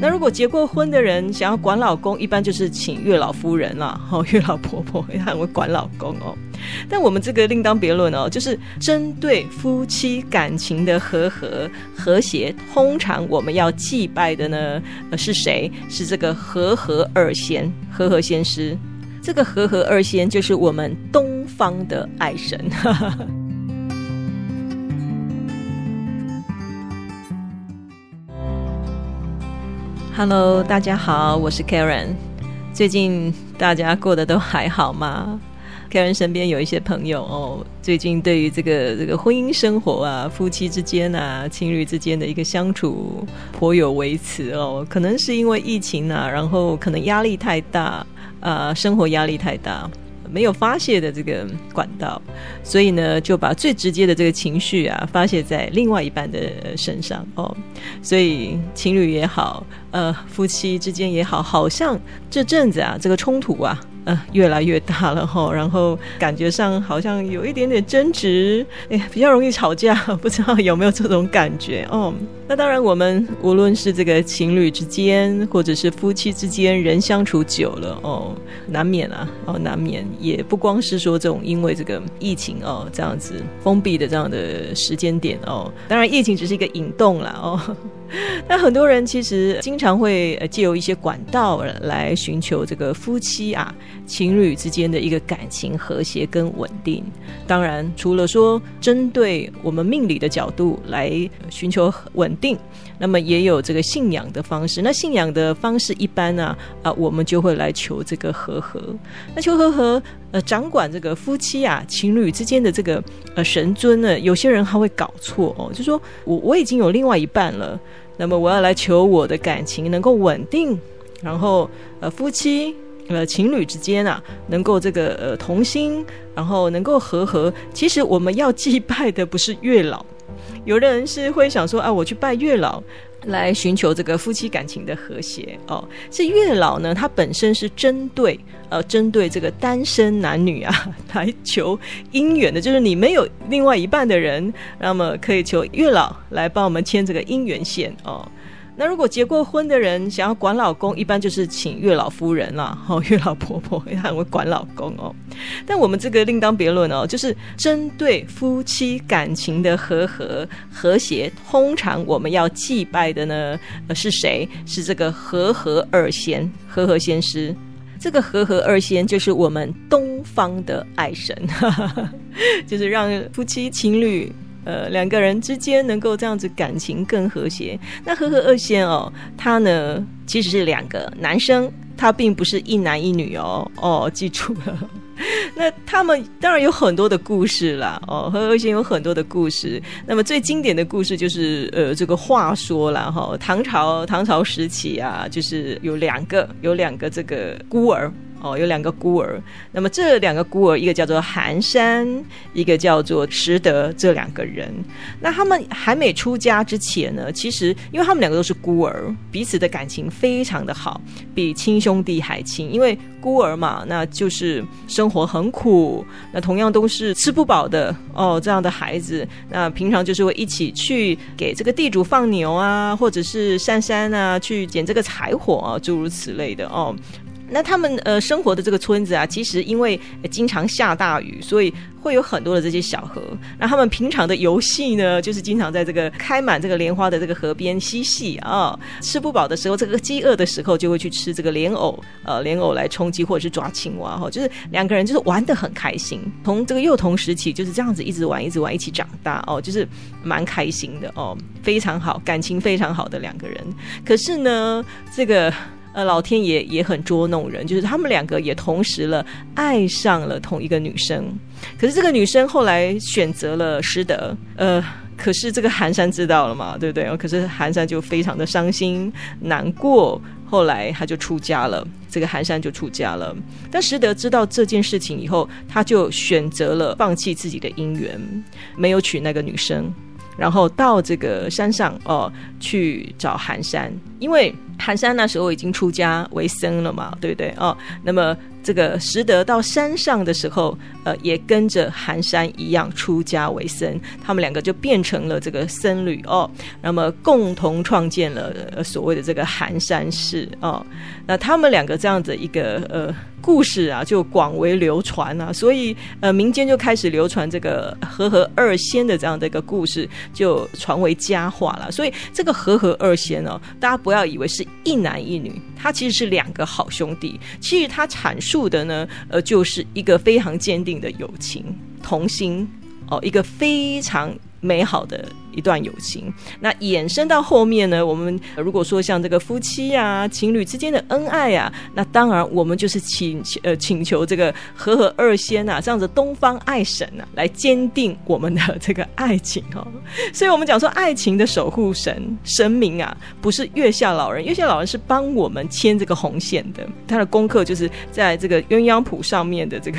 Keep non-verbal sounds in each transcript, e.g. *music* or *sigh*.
那如果结过婚的人想要管老公，一般就是请月老夫人啦，*laughs* 哦，月老婆婆也很会管老公哦。但我们这个另当别论哦，就是针对夫妻感情的和和和谐，通常我们要祭拜的呢，是谁？是这个和和二仙，和和仙师。这个和和二仙就是我们东方的爱神。Hello，大家好，我是 Karen。最近大家过得都还好吗？Karen 身边有一些朋友哦，最近对于这个这个婚姻生活啊、夫妻之间啊、情侣之间的一个相处颇有微词哦。可能是因为疫情啊，然后可能压力太大，呃，生活压力太大。没有发泄的这个管道，所以呢，就把最直接的这个情绪啊发泄在另外一半的身上哦。所以情侣也好，呃，夫妻之间也好，好像这阵子啊，这个冲突啊。呃，越来越大了哈，然后感觉上好像有一点点争执，哎，比较容易吵架，不知道有没有这种感觉哦？那当然，我们无论是这个情侣之间，或者是夫妻之间，人相处久了哦，难免啊，哦，难免，也不光是说这种因为这个疫情哦，这样子封闭的这样的时间点哦，当然疫情只是一个引动了哦。*laughs* 那很多人其实经常会借由一些管道来寻求这个夫妻啊、情侣之间的一个感情和谐跟稳定。当然，除了说针对我们命理的角度来寻求稳定，那么也有这个信仰的方式。那信仰的方式一般呢啊，我们就会来求这个和合。那求和合，呃，掌管这个夫妻啊、情侣之间的这个呃神尊呢，有些人还会搞错哦，就说我我已经有另外一半了。那么我要来求我的感情能够稳定，然后呃夫妻呃情侣之间啊能够这个呃同心，然后能够和和。其实我们要祭拜的不是月老，有的人是会想说啊，我去拜月老。来寻求这个夫妻感情的和谐哦，这月老呢，他本身是针对呃针对这个单身男女啊 *laughs* 来求姻缘的，就是你没有另外一半的人，那么可以求月老来帮我们牵这个姻缘线哦。那如果结过婚的人想要管老公，一般就是请月老夫人啦，*laughs* 哦，月老婆婆也很会管老公哦。但我们这个另当别论哦，就是针对夫妻感情的和和和谐，通常我们要祭拜的呢，呃，是谁？是这个和和二仙，和和仙师。这个和和二仙就是我们东方的爱神，*laughs* 就是让夫妻情侣。呃，两个人之间能够这样子感情更和谐。那和和二仙哦，他呢其实是两个男生，他并不是一男一女哦。哦，记住了。*laughs* 那他们当然有很多的故事啦。哦，和和二仙有很多的故事。那么最经典的故事就是呃，这个话说了哈，唐朝唐朝时期啊，就是有两个有两个这个孤儿。哦，有两个孤儿，那么这两个孤儿，一个叫做寒山，一个叫做拾得，这两个人，那他们还没出家之前呢，其实因为他们两个都是孤儿，彼此的感情非常的好，比亲兄弟还亲。因为孤儿嘛，那就是生活很苦，那同样都是吃不饱的哦，这样的孩子，那平常就是会一起去给这个地主放牛啊，或者是上山啊，去捡这个柴火啊，诸如此类的哦。那他们呃生活的这个村子啊，其实因为经常下大雨，所以会有很多的这些小河。那他们平常的游戏呢，就是经常在这个开满这个莲花的这个河边嬉戏啊。吃不饱的时候，这个饥饿的时候，就会去吃这个莲藕，呃，莲藕来充饥，或者是抓青蛙哈。就是两个人就是玩的很开心，从这个幼童时期就是这样子一直玩，一直玩，一起长大哦，就是蛮开心的哦，非常好，感情非常好的两个人。可是呢，这个。呃，老天爷也很捉弄人，就是他们两个也同时了爱上了同一个女生，可是这个女生后来选择了师德，呃，可是这个寒山知道了嘛，对不对？可是寒山就非常的伤心难过，后来他就出家了，这个寒山就出家了。但石德知道这件事情以后，他就选择了放弃自己的姻缘，没有娶那个女生。然后到这个山上哦去找寒山，因为寒山那时候已经出家为僧了嘛，对不对哦？那么。这个拾得到山上的时候，呃，也跟着寒山一样出家为僧，他们两个就变成了这个僧侣哦。那么共同创建了所谓的这个寒山寺哦。那他们两个这样子一个呃故事啊，就广为流传啊，所以呃民间就开始流传这个和合二仙的这样的一个故事，就传为佳话了。所以这个和合二仙哦，大家不要以为是一男一女，他其实是两个好兄弟。其实他阐述。的呢，呃，就是一个非常坚定的友情、同心哦，一个非常美好的一段友情。那衍生到后面呢，我们如果说像这个夫妻呀、情侣之间的恩爱啊，那当然我们就是请呃请求这个和合二仙啊，这样子东方爱神啊，来坚定我们的这个爱情哦。*laughs* 所以我们讲说，爱情的守护神神明啊，不是月下老人，月下老人是帮我们牵这个红线的，他的功课就是在这个鸳鸯谱上面的这个。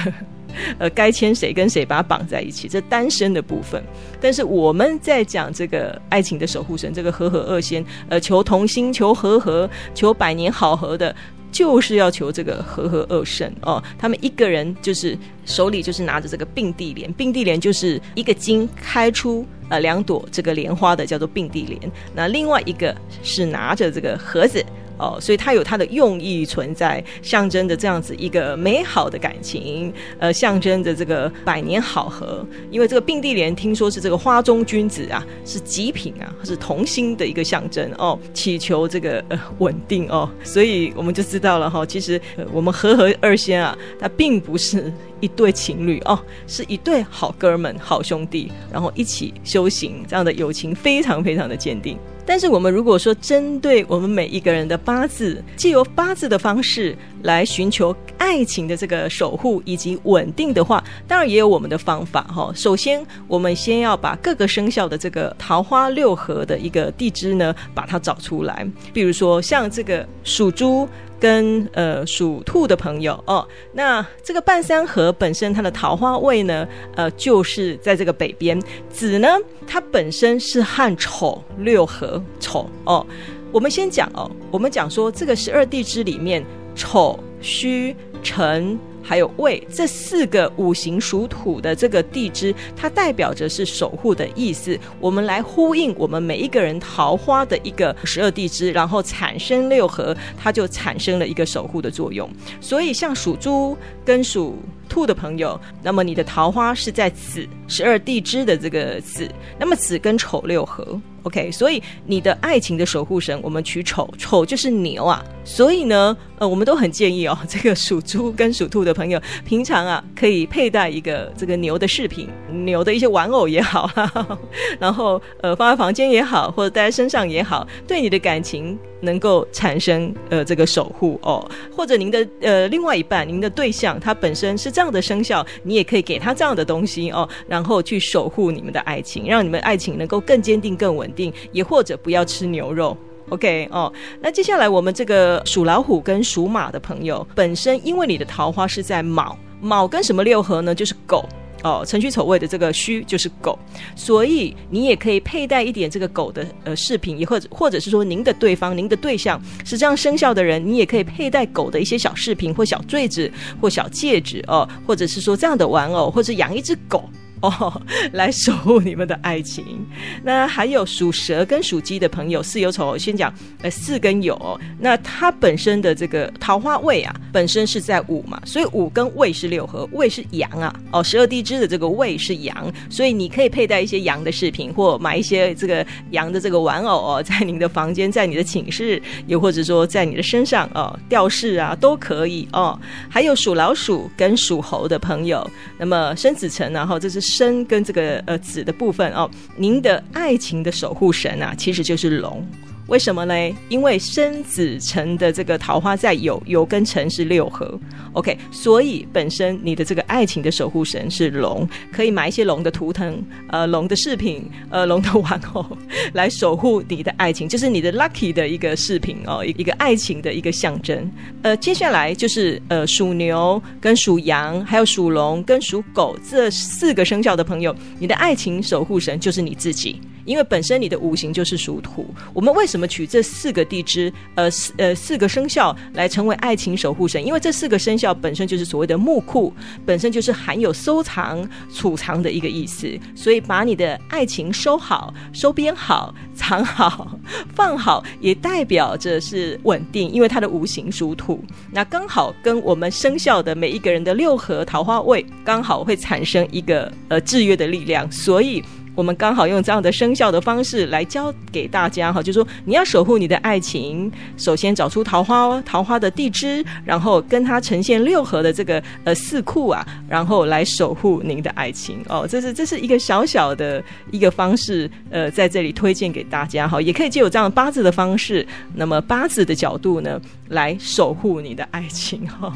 呃，该牵谁跟谁把它绑在一起，这单身的部分。但是我们在讲这个爱情的守护神，这个和合二仙，呃，求同心，求和和，求百年好合的，就是要求这个和和二圣哦。他们一个人就是手里就是拿着这个并蒂莲，并蒂莲就是一个茎开出呃两朵这个莲花的，叫做并蒂莲。那另外一个是拿着这个盒子。哦，所以它有它的用意存在，象征着这样子一个美好的感情，呃，象征着这个百年好合。因为这个并蒂莲听说是这个花中君子啊，是极品啊，是同心的一个象征哦，祈求这个呃稳定哦，所以我们就知道了哈，其实我们和合二仙啊，它并不是一对情侣哦，是一对好哥们、好兄弟，然后一起修行，这样的友情非常非常的坚定。但是我们如果说针对我们每一个人的八字，借由八字的方式来寻求爱情的这个守护以及稳定的话，当然也有我们的方法哈。首先，我们先要把各个生肖的这个桃花六合的一个地支呢，把它找出来。比如说像这个属猪。跟呃属兔的朋友哦，那这个半山河本身它的桃花位呢，呃，就是在这个北边。子呢，它本身是和丑六合丑哦。我们先讲哦，我们讲说这个十二地支里面，丑戌辰。还有未这四个五行属土的这个地支，它代表着是守护的意思。我们来呼应我们每一个人桃花的一个十二地支，然后产生六合，它就产生了一个守护的作用。所以，像属猪跟属兔的朋友，那么你的桃花是在子十二地支的这个子，那么子跟丑六合。OK，所以你的爱情的守护神，我们取丑，丑就是牛啊。所以呢，呃，我们都很建议哦，*laughs* 这个属猪跟属兔的朋友，平常啊可以佩戴一个这个牛的饰品，牛的一些玩偶也好，哈 *laughs* 哈然后呃放在房间也好，或者戴在身上也好，对你的感情能够产生呃这个守护哦。或者您的呃另外一半，您的对象他本身是这样的生肖，你也可以给他这样的东西哦，然后去守护你们的爱情，让你们爱情能够更坚定、更稳。定定也或者不要吃牛肉，OK 哦。那接下来我们这个属老虎跟属马的朋友，本身因为你的桃花是在卯，卯跟什么六合呢？就是狗哦，辰戌丑未的这个戌就是狗，所以你也可以佩戴一点这个狗的呃饰品，也或者或者是说您的对方、您的对象是这样生肖的人，你也可以佩戴狗的一些小饰品或小坠子或小戒指哦，或者是说这样的玩偶，或者养一只狗。*laughs* 哦，来守护你们的爱情。*laughs* 那还有属蛇跟属鸡的朋友，巳酉丑，先讲呃巳跟酉。那它本身的这个桃花位啊，本身是在午嘛，所以午跟未是六合，未是阳啊。哦，十二地支的这个未是阳，所以你可以佩戴一些阳的饰品，或买一些这个阳的这个玩偶哦，*laughs* 在您的房间，在你的寝室，又或者说在你的身上哦，吊饰啊都可以哦。还有属老鼠跟属猴的朋友，那么生子辰，然后这是。生跟这个呃子的部分哦，您的爱情的守护神啊，其实就是龙。为什么嘞？因为生子辰的这个桃花在酉，酉跟辰是六合，OK，所以本身你的这个爱情的守护神是龙，可以买一些龙的图腾，呃，龙的饰品，呃，龙的玩偶，*laughs* 来守护你的爱情，就是你的 lucky 的一个饰品哦，一个爱情的一个象征。呃，接下来就是呃属牛跟属羊，还有属龙跟属狗这四个生肖的朋友，你的爱情守护神就是你自己。因为本身你的五行就是属土，我们为什么取这四个地支，呃，四呃四个生肖来成为爱情守护神？因为这四个生肖本身就是所谓的木库，本身就是含有收藏、储藏的一个意思。所以把你的爱情收好、收编好、藏好、*laughs* 放好，也代表着是稳定，因为它的五行属土，那刚好跟我们生肖的每一个人的六合桃花位刚好会产生一个呃制约的力量，所以。我们刚好用这样的生肖的方式来教给大家哈，就说你要守护你的爱情，首先找出桃花哦桃花的地支，然后跟它呈现六合的这个呃四库啊，然后来守护您的爱情哦。这是这是一个小小的一个方式，呃，在这里推荐给大家哈，也可以借有这样八字的方式，那么八字的角度呢，来守护你的爱情哈。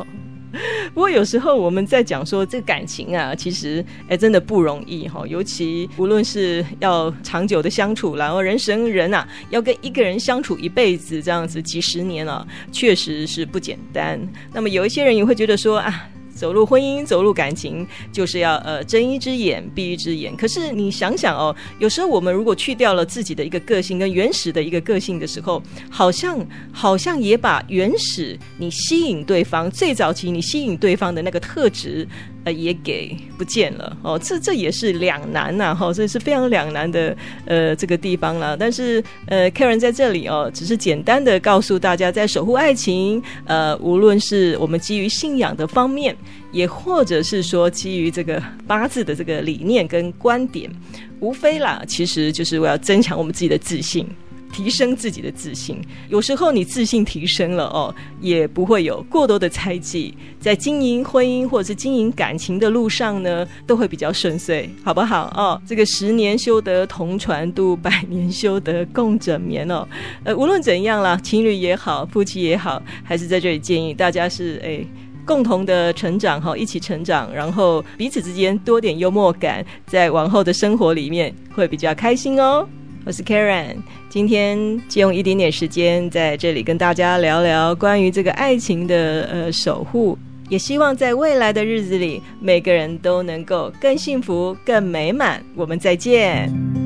*laughs* 不过有时候我们在讲说这个感情啊，其实哎真的不容易哈，尤其无论是要长久的相处，然后人生人啊，要跟一个人相处一辈子这样子几十年啊，确实是不简单。那么有一些人也会觉得说啊。走入婚姻，走入感情，就是要呃睁一只眼闭一只眼。可是你想想哦，有时候我们如果去掉了自己的一个个性跟原始的一个个性的时候，好像好像也把原始你吸引对方最早期你吸引对方的那个特质。呃，也给不见了哦，这这也是两难呐，哈，这是非常两难的呃这个地方了。但是呃，Karen 在这里哦，只是简单的告诉大家，在守护爱情，呃，无论是我们基于信仰的方面，也或者是说基于这个八字的这个理念跟观点，无非啦，其实就是我要增强我们自己的自信。提升自己的自信，有时候你自信提升了哦，也不会有过多的猜忌，在经营婚姻或者是经营感情的路上呢，都会比较顺遂，好不好哦？这个十年修得同船渡，百年修得共枕眠哦。呃，无论怎样啦，情侣也好，夫妻也好，还是在这里建议大家是哎，共同的成长哈，一起成长，然后彼此之间多点幽默感，在往后的生活里面会比较开心哦。我是 Karen，今天借用一点点时间在这里跟大家聊聊关于这个爱情的呃守护，也希望在未来的日子里，每个人都能够更幸福、更美满。我们再见。